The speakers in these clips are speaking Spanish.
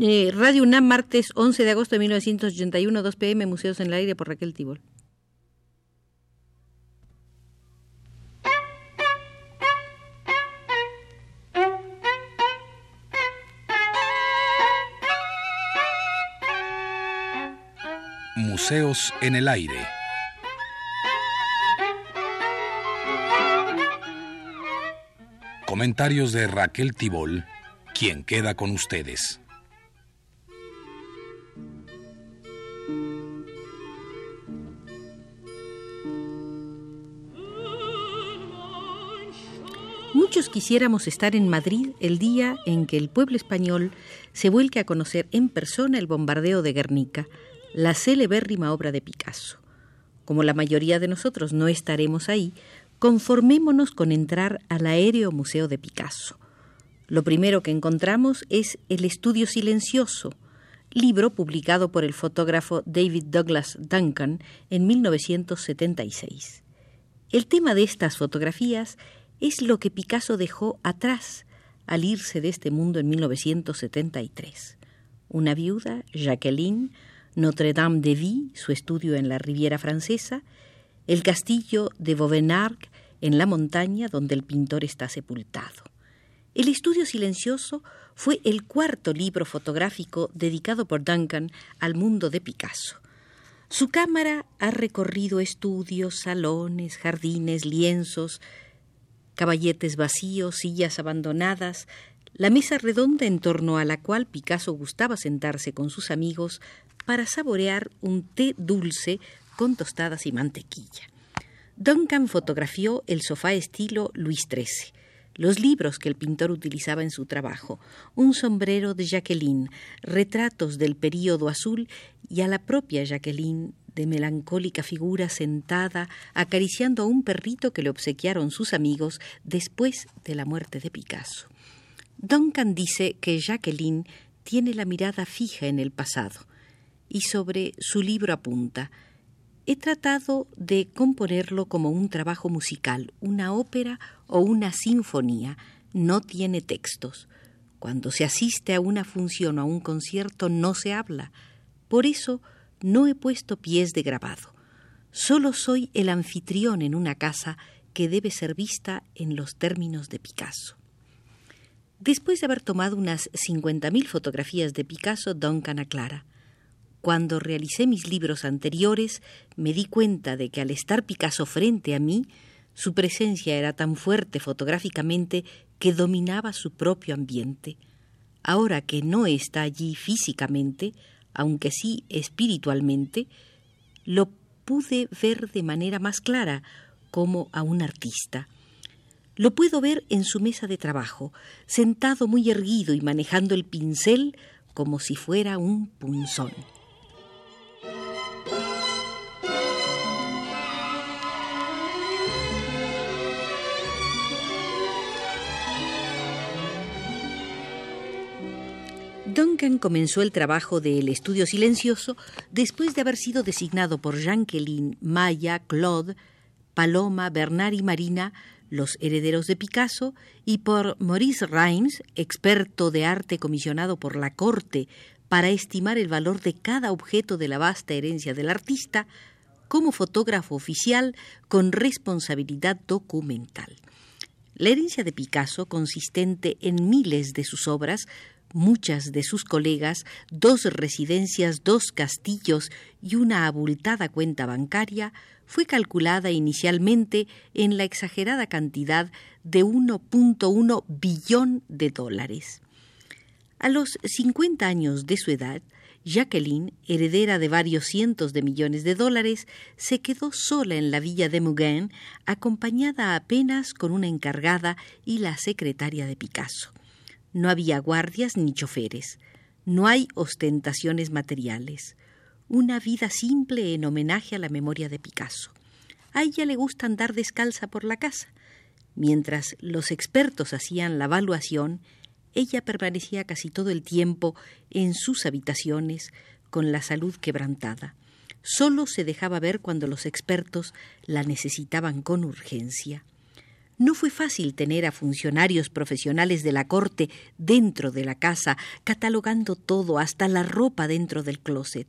Eh, Radio UNAM, martes 11 de agosto de 1981, 2 pm, Museos en el Aire por Raquel Tibol. Museos en el Aire. Comentarios de Raquel Tibol, quien queda con ustedes. Muchos quisiéramos estar en Madrid el día en que el pueblo español se vuelque a conocer en persona el bombardeo de Guernica, la celebérrima obra de Picasso. Como la mayoría de nosotros no estaremos ahí, conformémonos con entrar al aéreo Museo de Picasso. Lo primero que encontramos es El Estudio Silencioso, libro publicado por el fotógrafo David Douglas Duncan en 1976. El tema de estas fotografías es lo que Picasso dejó atrás al irse de este mundo en 1973. Una viuda, Jacqueline, Notre-Dame de Vie, su estudio en la Riviera Francesa, el castillo de Vauvenargues en la montaña donde el pintor está sepultado. El estudio silencioso fue el cuarto libro fotográfico dedicado por Duncan al mundo de Picasso. Su cámara ha recorrido estudios, salones, jardines, lienzos, caballetes vacíos, sillas abandonadas, la mesa redonda en torno a la cual Picasso gustaba sentarse con sus amigos para saborear un té dulce con tostadas y mantequilla. Duncan fotografió el sofá estilo Luis XIII, los libros que el pintor utilizaba en su trabajo, un sombrero de Jacqueline, retratos del período azul y a la propia Jacqueline de melancólica figura sentada acariciando a un perrito que le obsequiaron sus amigos después de la muerte de Picasso. Duncan dice que Jacqueline tiene la mirada fija en el pasado y sobre su libro apunta He tratado de componerlo como un trabajo musical, una ópera o una sinfonía. No tiene textos. Cuando se asiste a una función o a un concierto no se habla. Por eso no he puesto pies de grabado. Solo soy el anfitrión en una casa que debe ser vista en los términos de Picasso. Después de haber tomado unas 50.000 fotografías de Picasso, Duncan aclara. Cuando realicé mis libros anteriores, me di cuenta de que al estar Picasso frente a mí, su presencia era tan fuerte fotográficamente que dominaba su propio ambiente. Ahora que no está allí físicamente, aunque sí espiritualmente, lo pude ver de manera más clara como a un artista. Lo puedo ver en su mesa de trabajo, sentado muy erguido y manejando el pincel como si fuera un punzón. Duncan comenzó el trabajo del estudio silencioso después de haber sido designado por Jacqueline, Maya, Claude, Paloma, Bernard y Marina, los herederos de Picasso, y por Maurice Reims, experto de arte comisionado por la corte para estimar el valor de cada objeto de la vasta herencia del artista, como fotógrafo oficial con responsabilidad documental. La herencia de Picasso, consistente en miles de sus obras, muchas de sus colegas, dos residencias, dos castillos y una abultada cuenta bancaria, fue calculada inicialmente en la exagerada cantidad de 1.1 billón de dólares. A los 50 años de su edad, Jacqueline, heredera de varios cientos de millones de dólares, se quedó sola en la villa de Mugain, acompañada apenas con una encargada y la secretaria de Picasso. No había guardias ni choferes. No hay ostentaciones materiales. Una vida simple en homenaje a la memoria de Picasso. A ella le gusta andar descalza por la casa. Mientras los expertos hacían la evaluación, ella permanecía casi todo el tiempo en sus habitaciones con la salud quebrantada. Solo se dejaba ver cuando los expertos la necesitaban con urgencia. No fue fácil tener a funcionarios profesionales de la corte dentro de la casa, catalogando todo, hasta la ropa dentro del closet.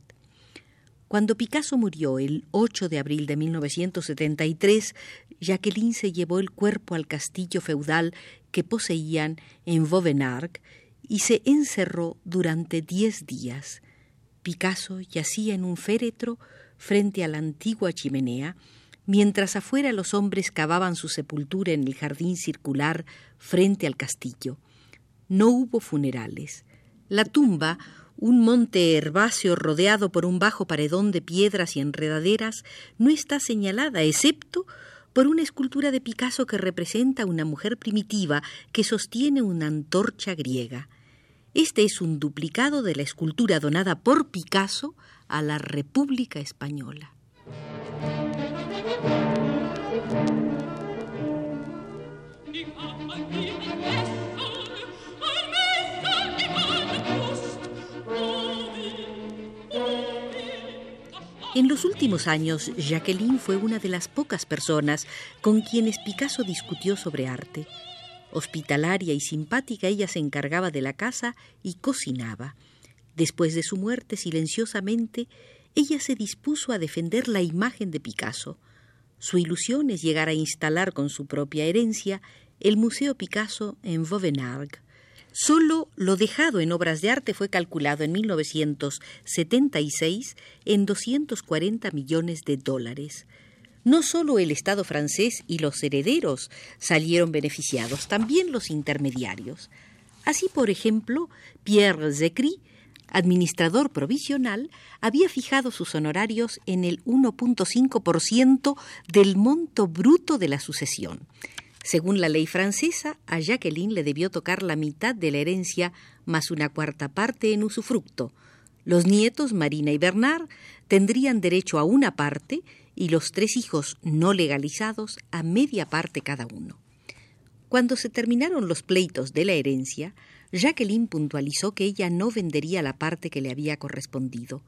Cuando Picasso murió el 8 de abril de 1973, Jacqueline se llevó el cuerpo al castillo feudal que poseían en Vauvenargues y se encerró durante diez días. Picasso yacía en un féretro frente a la antigua chimenea, mientras afuera los hombres cavaban su sepultura en el jardín circular frente al castillo. No hubo funerales. La tumba, un monte herbáceo rodeado por un bajo paredón de piedras y enredaderas, no está señalada, excepto por una escultura de Picasso que representa a una mujer primitiva que sostiene una antorcha griega. Este es un duplicado de la escultura donada por Picasso a la República Española. En los últimos años, Jacqueline fue una de las pocas personas con quienes Picasso discutió sobre arte. Hospitalaria y simpática, ella se encargaba de la casa y cocinaba. Después de su muerte, silenciosamente, ella se dispuso a defender la imagen de Picasso. Su ilusión es llegar a instalar con su propia herencia el Museo Picasso en Vauvenargues. Solo lo dejado en obras de arte fue calculado en 1976 en 240 millones de dólares. No solo el Estado francés y los herederos salieron beneficiados, también los intermediarios. Así, por ejemplo, Pierre Zecry, administrador provisional, había fijado sus honorarios en el 1.5% del monto bruto de la sucesión. Según la ley francesa, a Jacqueline le debió tocar la mitad de la herencia más una cuarta parte en usufructo. Los nietos, Marina y Bernard, tendrían derecho a una parte y los tres hijos no legalizados a media parte cada uno. Cuando se terminaron los pleitos de la herencia, Jacqueline puntualizó que ella no vendería la parte que le había correspondido.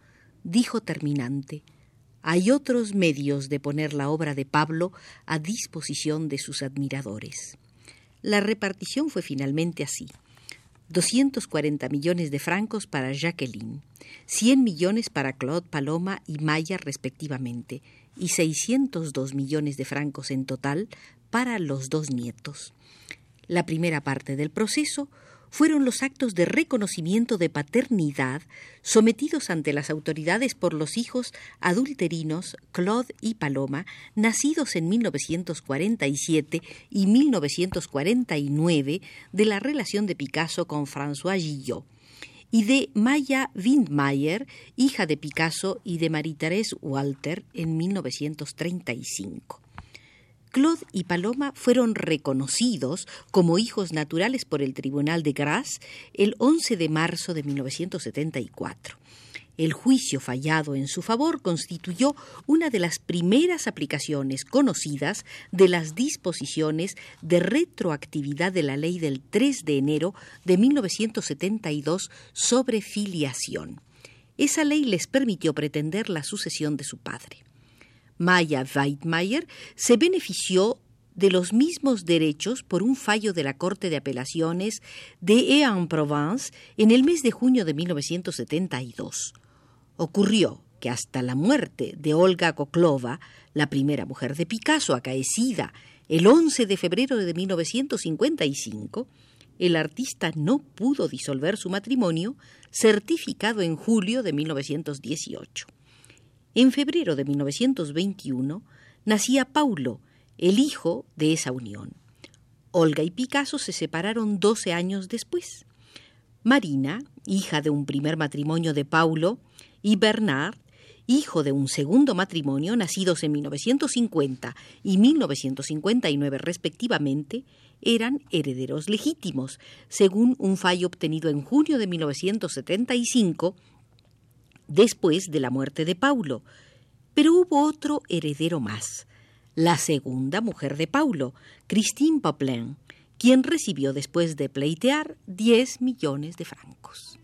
Dijo terminante hay otros medios de poner la obra de Pablo a disposición de sus admiradores. La repartición fue finalmente así. 240 millones de francos para Jacqueline, 100 millones para Claude Paloma y Maya respectivamente, y 602 millones de francos en total para los dos nietos. La primera parte del proceso fueron los actos de reconocimiento de paternidad sometidos ante las autoridades por los hijos adulterinos Claude y Paloma, nacidos en 1947 y 1949 de la relación de Picasso con François Gillot y de Maya Windmeyer, hija de Picasso, y de Marie-Thérèse Walter en 1935. Claude y Paloma fueron reconocidos como hijos naturales por el Tribunal de Grasse el 11 de marzo de 1974. El juicio fallado en su favor constituyó una de las primeras aplicaciones conocidas de las disposiciones de retroactividad de la ley del 3 de enero de 1972 sobre filiación. Esa ley les permitió pretender la sucesión de su padre. Maya Weidmayer se benefició de los mismos derechos por un fallo de la Corte de Apelaciones de Aix-en-Provence en el mes de junio de 1972. Ocurrió que hasta la muerte de Olga Koklova, la primera mujer de Picasso acaecida el 11 de febrero de 1955, el artista no pudo disolver su matrimonio certificado en julio de 1918. En febrero de 1921 nacía Paulo, el hijo de esa unión. Olga y Picasso se separaron 12 años después. Marina, hija de un primer matrimonio de Paulo, y Bernard, hijo de un segundo matrimonio, nacidos en 1950 y 1959 respectivamente, eran herederos legítimos, según un fallo obtenido en junio de 1975 después de la muerte de Paulo. Pero hubo otro heredero más, la segunda mujer de Paulo, Christine Poplin, quien recibió después de pleitear 10 millones de francos.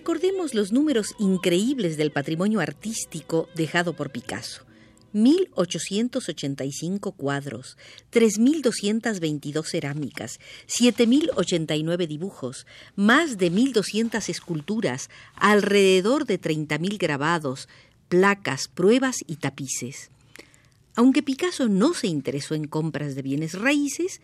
Recordemos los números increíbles del patrimonio artístico dejado por Picasso. 1.885 cuadros, 3.222 cerámicas, 7.089 dibujos, más de 1.200 esculturas, alrededor de 30.000 grabados, placas, pruebas y tapices. Aunque Picasso no se interesó en compras de bienes raíces,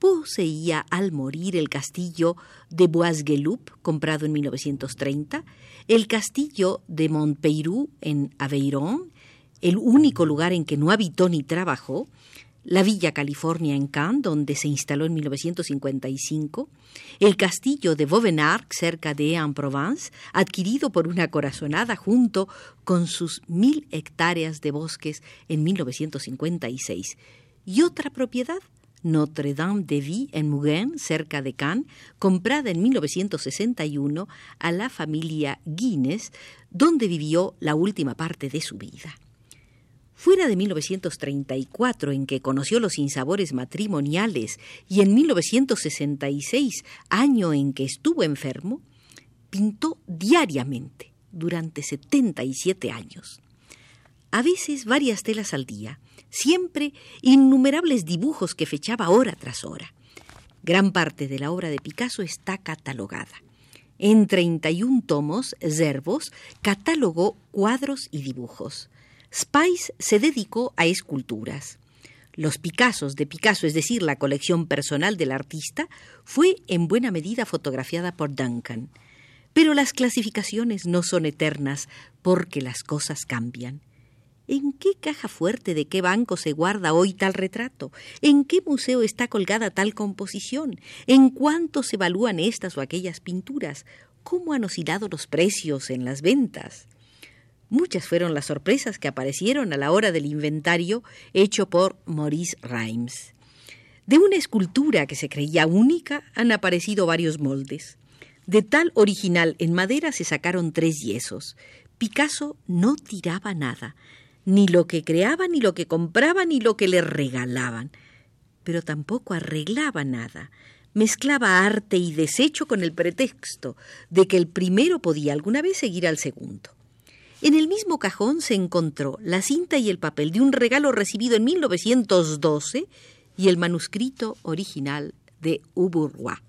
poseía al morir el castillo de Bois-Gueloup, comprado en 1930, el castillo de Montpeirou en Aveyron, el único lugar en que no habitó ni trabajó, la Villa California en Cannes, donde se instaló en 1955, el castillo de Vauvenargues, cerca de Aix-en-Provence, adquirido por una corazonada junto con sus mil hectáreas de bosques en 1956, y otra propiedad, Notre-Dame de Vie en Mugen, cerca de Cannes, comprada en 1961 a la familia Guinness, donde vivió la última parte de su vida. Fuera de 1934, en que conoció los sinsabores matrimoniales, y en 1966, año en que estuvo enfermo, pintó diariamente durante 77 años. A veces varias telas al día, siempre innumerables dibujos que fechaba hora tras hora. Gran parte de la obra de Picasso está catalogada. En 31 tomos, Zerbos catalogó cuadros y dibujos. Spice se dedicó a esculturas. Los Picassos de Picasso, es decir, la colección personal del artista, fue en buena medida fotografiada por Duncan. Pero las clasificaciones no son eternas porque las cosas cambian. ¿En qué caja fuerte de qué banco se guarda hoy tal retrato? ¿En qué museo está colgada tal composición? ¿En cuánto se evalúan estas o aquellas pinturas? ¿Cómo han oscilado los precios en las ventas? Muchas fueron las sorpresas que aparecieron a la hora del inventario hecho por Maurice Reims. De una escultura que se creía única han aparecido varios moldes. De tal original en madera se sacaron tres yesos. Picasso no tiraba nada, ni lo que creaba, ni lo que compraba, ni lo que le regalaban. Pero tampoco arreglaba nada. Mezclaba arte y desecho con el pretexto de que el primero podía alguna vez seguir al segundo. En el mismo cajón se encontró la cinta y el papel de un regalo recibido en 1912 y el manuscrito original de Uburwa.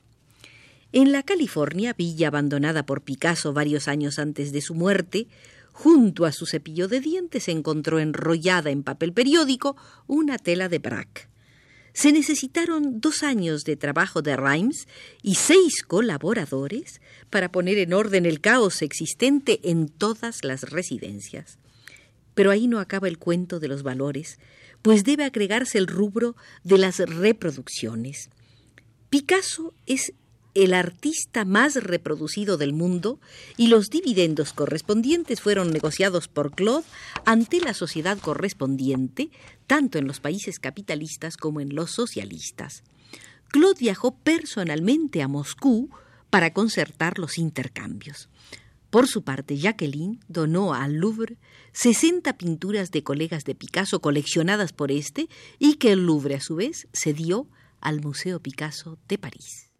En la California, villa abandonada por Picasso varios años antes de su muerte, junto a su cepillo de dientes encontró enrollada en papel periódico una tela de Braque. Se necesitaron dos años de trabajo de Rhymes y seis colaboradores para poner en orden el caos existente en todas las residencias. Pero ahí no acaba el cuento de los valores, pues debe agregarse el rubro de las reproducciones. Picasso es el artista más reproducido del mundo y los dividendos correspondientes fueron negociados por Claude ante la sociedad correspondiente, tanto en los países capitalistas como en los socialistas. Claude viajó personalmente a Moscú para concertar los intercambios. Por su parte, Jacqueline donó al Louvre 60 pinturas de colegas de Picasso coleccionadas por este y que el Louvre a su vez cedió al Museo Picasso de París.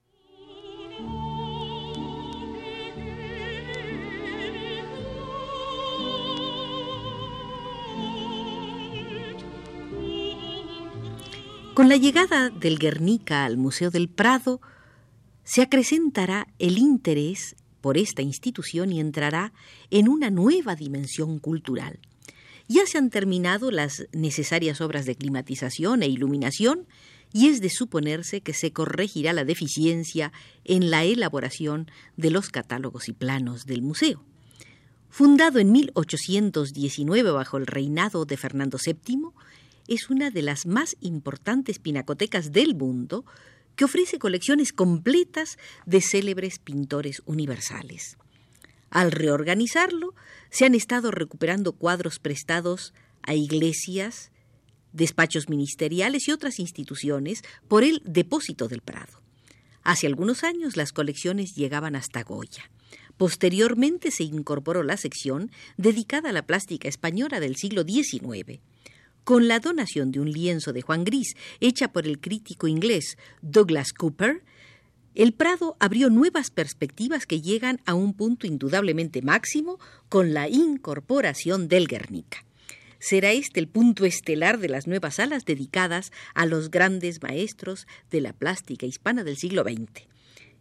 Con la llegada del Guernica al Museo del Prado, se acrecentará el interés por esta institución y entrará en una nueva dimensión cultural. Ya se han terminado las necesarias obras de climatización e iluminación y es de suponerse que se corregirá la deficiencia en la elaboración de los catálogos y planos del museo. Fundado en 1819 bajo el reinado de Fernando VII, es una de las más importantes pinacotecas del mundo que ofrece colecciones completas de célebres pintores universales. Al reorganizarlo, se han estado recuperando cuadros prestados a iglesias, despachos ministeriales y otras instituciones por el Depósito del Prado. Hace algunos años las colecciones llegaban hasta Goya. Posteriormente se incorporó la sección dedicada a la plástica española del siglo XIX con la donación de un lienzo de Juan Gris, hecha por el crítico inglés Douglas Cooper, El Prado abrió nuevas perspectivas que llegan a un punto indudablemente máximo con la incorporación del Guernica. Será este el punto estelar de las nuevas salas dedicadas a los grandes maestros de la plástica hispana del siglo XX.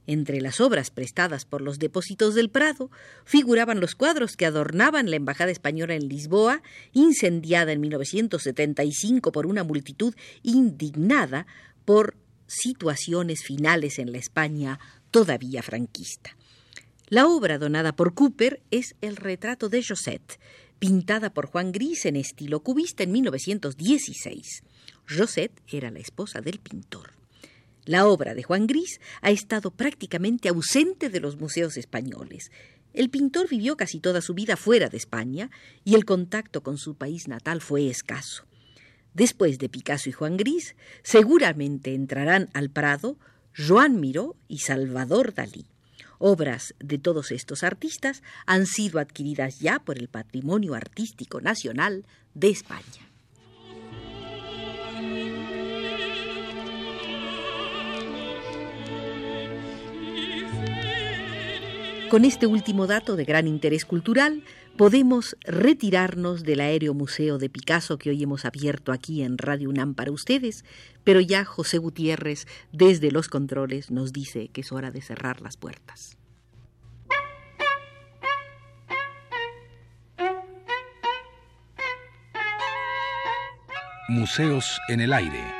Entre las obras prestadas por los depósitos del Prado figuraban los cuadros que adornaban la Embajada Española en Lisboa, incendiada en 1975 por una multitud indignada por situaciones finales en la España todavía franquista. La obra donada por Cooper es el retrato de Josette, pintada por Juan Gris en estilo cubista en 1916. Josette era la esposa del pintor. La obra de Juan Gris ha estado prácticamente ausente de los museos españoles. El pintor vivió casi toda su vida fuera de España y el contacto con su país natal fue escaso. Después de Picasso y Juan Gris, seguramente entrarán al Prado Joan Miró y Salvador Dalí. Obras de todos estos artistas han sido adquiridas ya por el Patrimonio Artístico Nacional de España. Con este último dato de gran interés cultural, podemos retirarnos del Aéreo Museo de Picasso que hoy hemos abierto aquí en Radio UNAM para ustedes, pero ya José Gutiérrez desde los controles nos dice que es hora de cerrar las puertas. Museos en el aire.